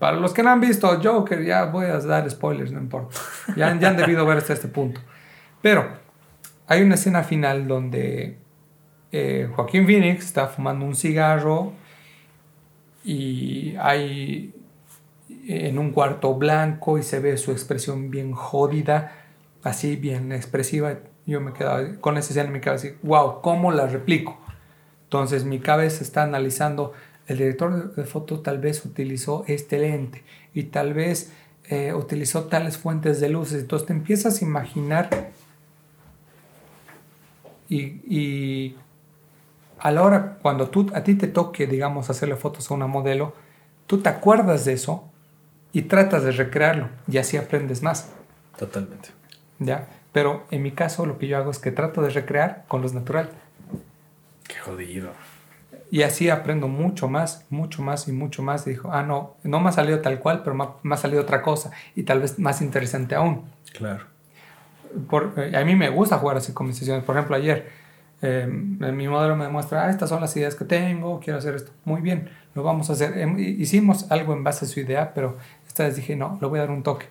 Para los que no han visto Joker, ya voy a dar spoilers, no importa. Ya, ya han debido ver hasta este punto. Pero hay una escena final donde eh, Joaquín Phoenix está fumando un cigarro y hay en un cuarto blanco y se ve su expresión bien jodida, así bien expresiva. Yo me quedaba con esa escena en mi cabeza, wow, ¿cómo la replico? Entonces mi cabeza está analizando el director de foto tal vez utilizó este lente y tal vez eh, utilizó tales fuentes de luces. Entonces te empiezas a imaginar y, a la hora cuando tú, a ti te toque, digamos, hacerle fotos a una modelo, tú te acuerdas de eso y tratas de recrearlo y así aprendes más. Totalmente. ¿Ya? Pero en mi caso lo que yo hago es que trato de recrear con los natural. Qué jodido. Y así aprendo mucho más, mucho más y mucho más. Y dijo, ah, no, no me ha salido tal cual, pero me ha, salido otra cosa. Y tal vez más interesante aún. Claro. Por, eh, a mí me gusta jugar así con mis sesiones. Por ejemplo, ayer eh, mi modelo me demuestra, ah, estas son las ideas que tengo, quiero hacer esto. Muy bien, lo vamos a hacer. Em, hicimos algo en base a su idea, pero esta vez dije, no, le voy a dar un toque.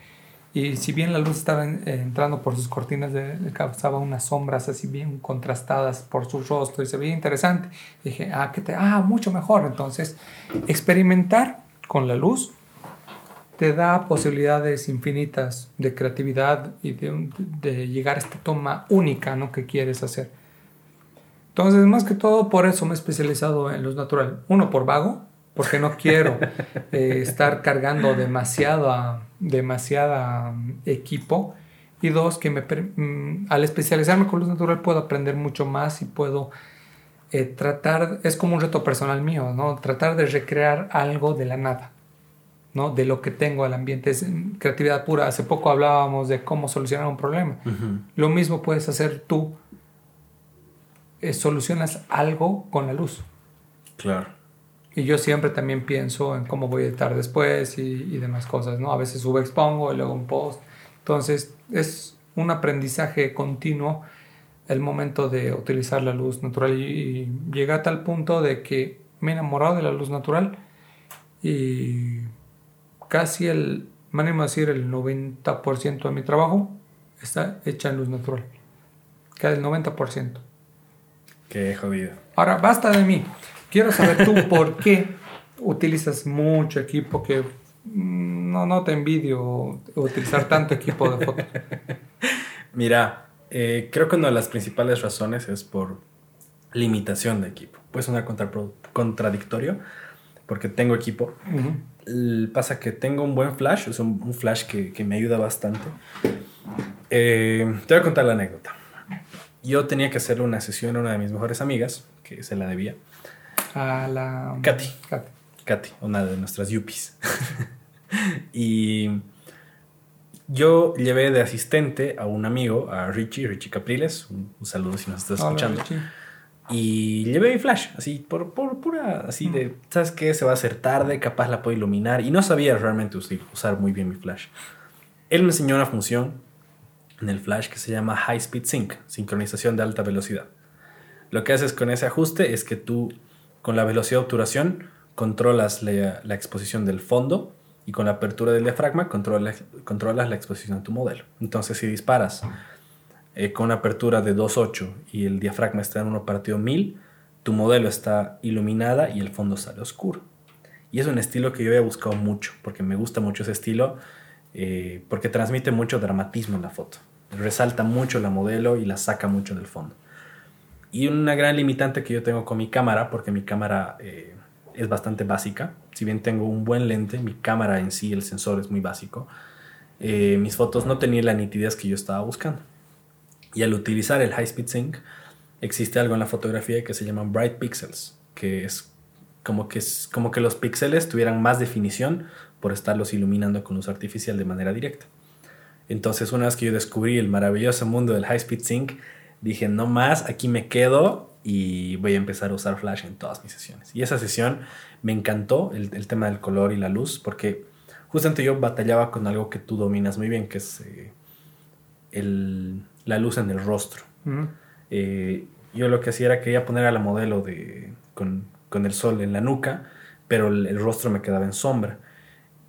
Y si bien la luz estaba eh, entrando por sus cortinas, le causaba unas sombras así bien contrastadas por su rostro y se veía interesante. dije, ah, ¿qué te? ah, mucho mejor. Entonces, experimentar con la luz te da posibilidades infinitas de creatividad y de, de llegar a esta toma única ¿no? que quieres hacer. Entonces, más que todo, por eso me he especializado en luz natural. Uno, por vago, porque no quiero eh, estar cargando demasiado, demasiada mm, equipo. Y dos, que me, mm, al especializarme con luz natural puedo aprender mucho más y puedo eh, tratar, es como un reto personal mío, ¿no? Tratar de recrear algo de la nada, ¿no? De lo que tengo al ambiente. Es mm, creatividad pura. Hace poco hablábamos de cómo solucionar un problema. Lo mismo puedes hacer tú. Eh, solucionas algo con la luz. Claro. Y yo siempre también pienso en cómo voy a editar después y, y demás cosas, ¿no? A veces subo expongo y luego un post. Entonces es un aprendizaje continuo el momento de utilizar la luz natural y, llega a tal punto de que me he enamorado de la luz natural y casi el, me animo a decir, el 90% de mi trabajo está hecha en luz natural. Casi el 90%. Qué jodido. Ahora, basta de mí. Quiero saber tú por qué utilizas mucho equipo que mm, no, no te envidio utilizar tanto equipo de foto. Mira, eh, creo que una de las principales razones es por limitación de equipo. Puede sonar contradictorio porque tengo equipo. Pasa que tengo un buen flash, es un, flash que, me ayuda bastante. Eh, te voy a contar la anécdota. Yo tenía que hacerle una sesión a una de mis mejores amigas, que se la debía a la... Katy. Katy. una de nuestras yuppies. y yo llevé de asistente a un amigo, a Richie, Richie Capriles, un, saludo si nos estás escuchando. Y llevé mi flash, así, por, por pura, así de, mm. ¿sabes qué? Se va a hacer tarde, capaz la puedo iluminar. Y no sabía realmente usar muy bien mi flash. Él me enseñó una función en el flash que se llama High Speed Sync, sincronización de alta velocidad. Lo que haces con ese ajuste es que tú con la velocidad de obturación controlas la, exposición del fondo y con la apertura del diafragma controlas, controlas la exposición de tu modelo. Entonces si disparas eh, con una apertura de 2.8 y el diafragma está en un operativo 1000, tu modelo está iluminada y el fondo sale oscuro. Y es un estilo que yo había buscado mucho, porque me gusta mucho ese estilo, eh, porque transmite mucho dramatismo en la foto. Resalta mucho la modelo y la saca mucho del fondo. Y una gran limitante que yo tengo con mi cámara, porque mi cámara eh, es bastante básica, si bien tengo un buen lente, mi cámara en sí, el sensor es muy básico, eh, mis fotos no tenían la nitidez que yo estaba buscando. Y al utilizar el High Speed Sync, existe algo en la fotografía que se llaman Bright Pixels, que es como que, como que los píxeles tuvieran más definición por estarlos iluminando con luz artificial de manera directa. Entonces, una vez que yo descubrí el maravilloso mundo del High Speed Sync, dije, no más, aquí me quedo y voy a empezar a usar flash en todas mis sesiones. Y esa sesión me encantó, el, tema del color y la luz, porque justamente yo batallaba con algo que tú dominas muy bien, que es eh, la luz en el rostro. Eh, yo lo que hacía era que quería poner a la modelo de, con, el sol en la nuca, pero el, rostro me quedaba en sombra.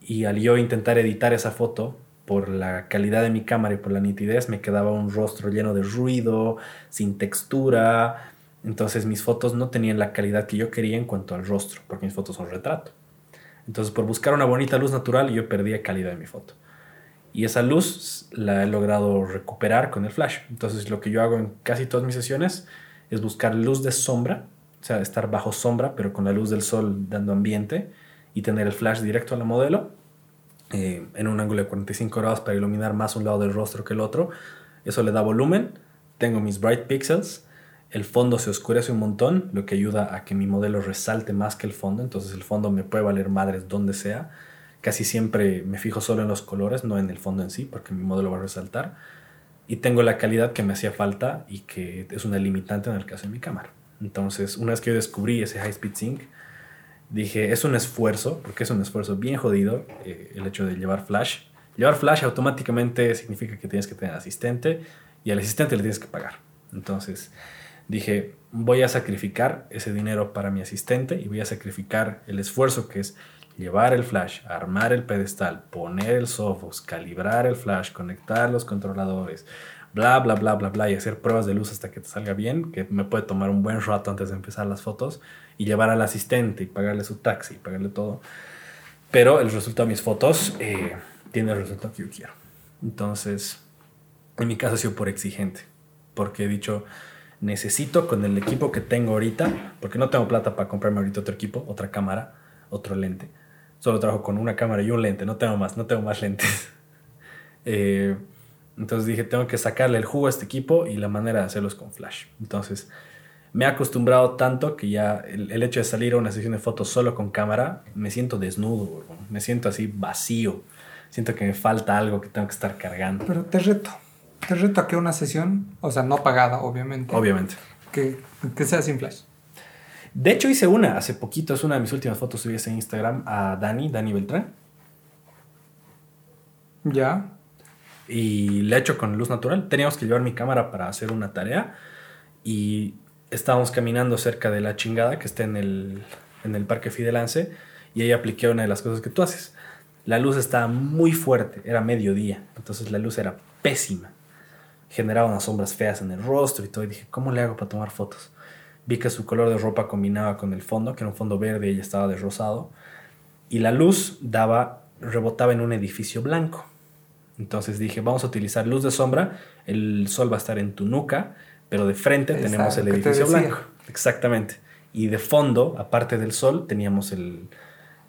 Y al yo intentar editar esa foto, por la calidad de mi cámara y por la nitidez, me quedaba un rostro lleno de ruido, sin textura, entonces mis fotos no tenían la calidad que yo quería en cuanto al rostro, porque mis fotos son retrato. Entonces por buscar una bonita luz natural yo perdía calidad de mi foto. Y esa luz la he logrado recuperar con el flash. Entonces lo que yo hago en casi todas mis sesiones es buscar luz de sombra, o sea, estar bajo sombra, pero con la luz del sol dando ambiente y tener el flash directo a la modelo eh, en un ángulo de 45 grados para iluminar más un lado del rostro que el otro. Eso le da volumen. Tengo mis bright pixels el fondo se oscurece un montón, lo que ayuda a que mi modelo resalte más que el fondo, entonces el fondo me puede valer madres donde sea. Casi siempre me fijo solo en los colores, no en el fondo en sí, porque mi modelo va a resaltar. Y tengo la calidad que me hacía falta y que es una limitante en el caso de mi cámara. Entonces, una vez que yo descubrí ese High Speed Sync, dije, es un esfuerzo, porque es un esfuerzo bien jodido eh, el hecho de llevar flash. Llevar flash automáticamente significa que tienes que tener asistente y al asistente le tienes que pagar. Entonces, dije, voy a sacrificar ese dinero para mi asistente y voy a sacrificar el esfuerzo que es llevar el flash, armar el pedestal, poner el softbox, calibrar el flash, conectar los controladores, bla, bla, bla, bla, bla, y hacer pruebas de luz hasta que te salga bien, que me puede tomar un buen rato antes de empezar las fotos, y llevar al asistente y pagarle su taxi y pagarle todo. Pero el resultado de mis fotos eh, tiene el resultado que yo quiero. Entonces, en mi caso ha sido por exigente, porque he dicho, necesito con el equipo que tengo ahorita, porque no tengo plata para comprarme ahorita otro equipo, otra cámara, otro lente. Solo trabajo con una cámara y un lente, no tengo más, no tengo más lentes. Eh, entonces dije, tengo que sacarle el jugo a este equipo y la manera de hacerlos con flash. Entonces me he acostumbrado tanto que ya el, hecho de salir a una sesión de fotos solo con cámara, me siento desnudo, me siento así vacío. Siento que me falta algo que tengo que estar cargando. Pero te reto. Te reto a que una sesión, o sea, no pagada, obviamente. Obviamente. Que, que sea sin flash. De hecho, hice una hace poquito, es una de mis últimas fotos subí en Instagram a Dani, Dani Beltrán. Ya. Y le he hecho con luz natural. Teníamos que llevar mi cámara para hacer una tarea y estábamos caminando cerca de la chingada que está en el, en el Parque Fidelance y ahí apliqué una de las cosas que tú haces. La luz estaba muy fuerte, era mediodía, entonces la luz era pésima generaba unas sombras feas en el rostro y todo. Y dije, ¿cómo le hago para tomar fotos? Vi que su color de ropa combinaba con el fondo, que era un fondo verde y ella estaba de rosado. Y la luz daba, rebotaba en un edificio blanco. Entonces dije, vamos a utilizar luz de sombra. El sol va a estar en tu nuca, pero de frente tenemos el edificio blanco. Exactamente. Y de fondo, aparte del sol, teníamos el,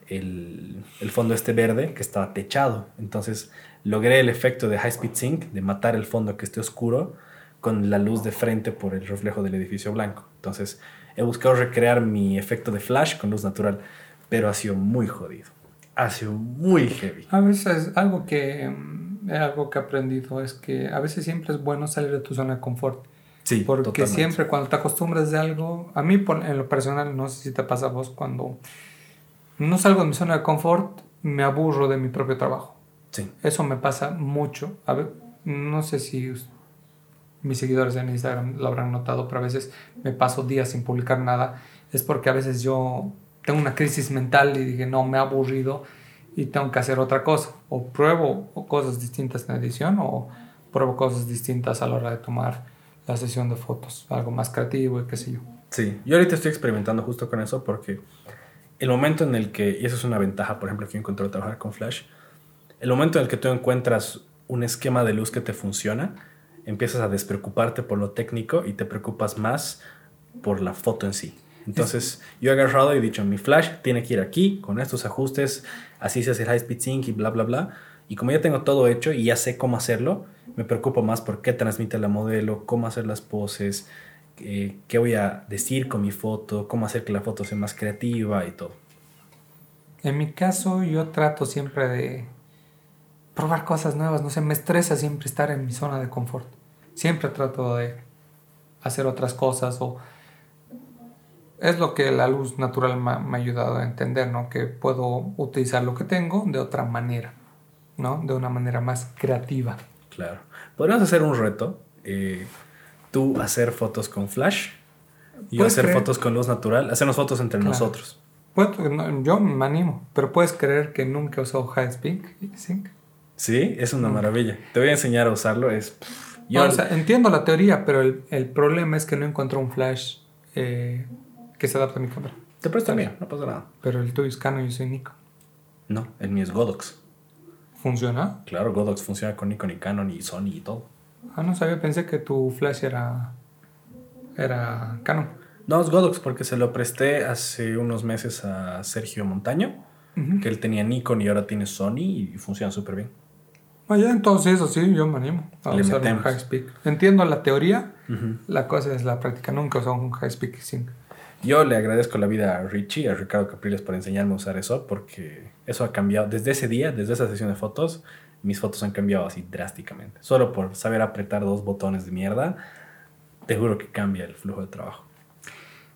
el, el fondo este verde que estaba techado. Entonces logré el efecto de High Speed Sync, de matar el fondo que esté oscuro con la luz de frente por el reflejo del edificio blanco. Entonces he buscado recrear mi efecto de flash con luz natural, pero ha sido muy jodido. Ha sido muy heavy. A veces algo que, mm, algo que he aprendido es que a veces siempre es bueno salir de tu zona de confort. Sí, Porque siempre cuando te acostumbras de algo, a mí en lo personal, no sé si te pasa a vos, cuando no salgo de mi zona de confort, me aburro de mi propio trabajo. Eso me pasa mucho. A ver, no sé si mis seguidores en Instagram lo habrán notado, pero a veces me paso días sin publicar nada. Es porque a veces yo tengo una crisis mental y dije, no, me ha aburrido y tengo que hacer otra cosa. O pruebo cosas distintas en edición o pruebo cosas distintas a la hora de tomar la sesión de fotos, algo más creativo y qué sé yo. Sí, yo ahorita estoy experimentando justo con eso porque el momento en el que, y eso es una ventaja, por ejemplo, que encontré trabajar con Flash, el momento en el que tú encuentras un esquema de luz que te funciona, empiezas a despreocuparte por lo técnico y te preocupas más por la foto en sí. Entonces, yo he agarrado y he dicho, mi flash tiene que ir aquí, con estos ajustes, así se hace el high speed sync y bla, bla, bla. Y como ya tengo todo hecho y ya sé cómo hacerlo, me preocupo más por qué transmite la modelo, cómo hacer las poses, eh, qué voy a decir con mi foto, cómo hacer que la foto sea más creativa y todo. En mi caso, yo trato siempre de probar cosas nuevas. No sé, me estresa siempre estar en mi zona de confort. Siempre trato de hacer otras cosas o es lo que la luz natural me, ha ayudado a entender, ¿no? Que puedo utilizar lo que tengo de otra manera, ¿no? De una manera más creativa. Claro. Podríamos hacer un reto. Eh, tú hacer fotos con flash y hacer fotos con luz natural. Hacernos fotos entre nosotros. yo me animo, pero puedes creer que nunca he usado High Sync. Sí, es una maravilla. Te voy a enseñar a usarlo. Es... Yo... entiendo la teoría, pero el, el, problema es que no encuentro un flash eh, que se adapte a mi cámara. Te presto el mío, no pasa nada. Pero el tuyo es Canon y yo soy Nikon. No, el mío es Godox. ¿Funciona? Claro, Godox funciona con Nikon y Canon y Sony y todo. Ah, no sabía, pensé que tu flash era. era Canon. No, es Godox porque se lo presté hace unos meses a Sergio Montaño, que él tenía Nikon y ahora tiene Sony y funciona súper bien. Vaya, entonces eso sí, yo me animo a usar un high speed. Entiendo la teoría, la cosa es la práctica. Nunca usado un high speed sync. Yo le agradezco la vida a Richie, a Ricardo Capriles por enseñarme a usar eso, porque eso ha cambiado. Desde ese día, desde esa sesión de fotos, mis fotos han cambiado así drásticamente. Solo por saber apretar dos botones de mierda, te juro que cambia el flujo de trabajo.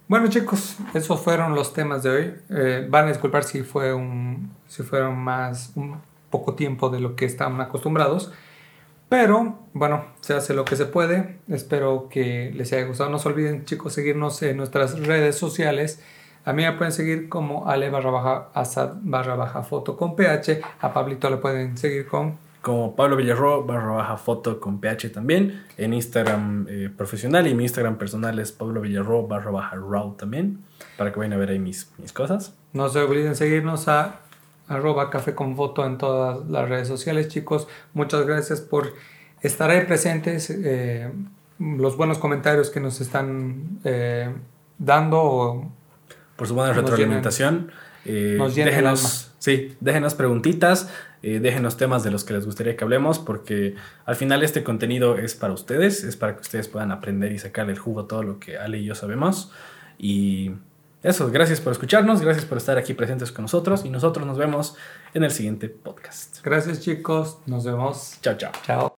Bueno chicos, esos fueron los temas de hoy. Eh, van a disculpar si fue un, si fueron más un poco tiempo de lo que estaban acostumbrados. Pero bueno, se hace lo que se puede. Espero que les haya gustado. No se olviden, chicos, seguirnos en nuestras redes sociales. A mí me pueden seguir como ale barra baja asad barra baja foto con ph. A Pablito le pueden seguir con como Pablo Villarro barra baja foto con ph también. En Instagram eh, profesional y mi Instagram personal es Pablo Villarro barra baja raw también. Para que vayan a ver ahí mis, mis cosas. No se olviden seguirnos a arroba café con foto en todas las redes sociales, chicos. Muchas gracias por estar ahí presentes, eh, los buenos comentarios que nos están eh, dando. Por su buena retroalimentación. Eh, nos déjenos, sí, déjenos preguntitas, déjenos temas de los que les gustaría que hablemos, porque al final este contenido es para ustedes, es para que ustedes puedan aprender y sacarle el jugo a todo lo que Ale y yo sabemos. Y eso, gracias por escucharnos, gracias por estar aquí presentes con nosotros y nosotros nos vemos en el siguiente podcast. Gracias chicos, nos vemos. Chao, chao. Chao.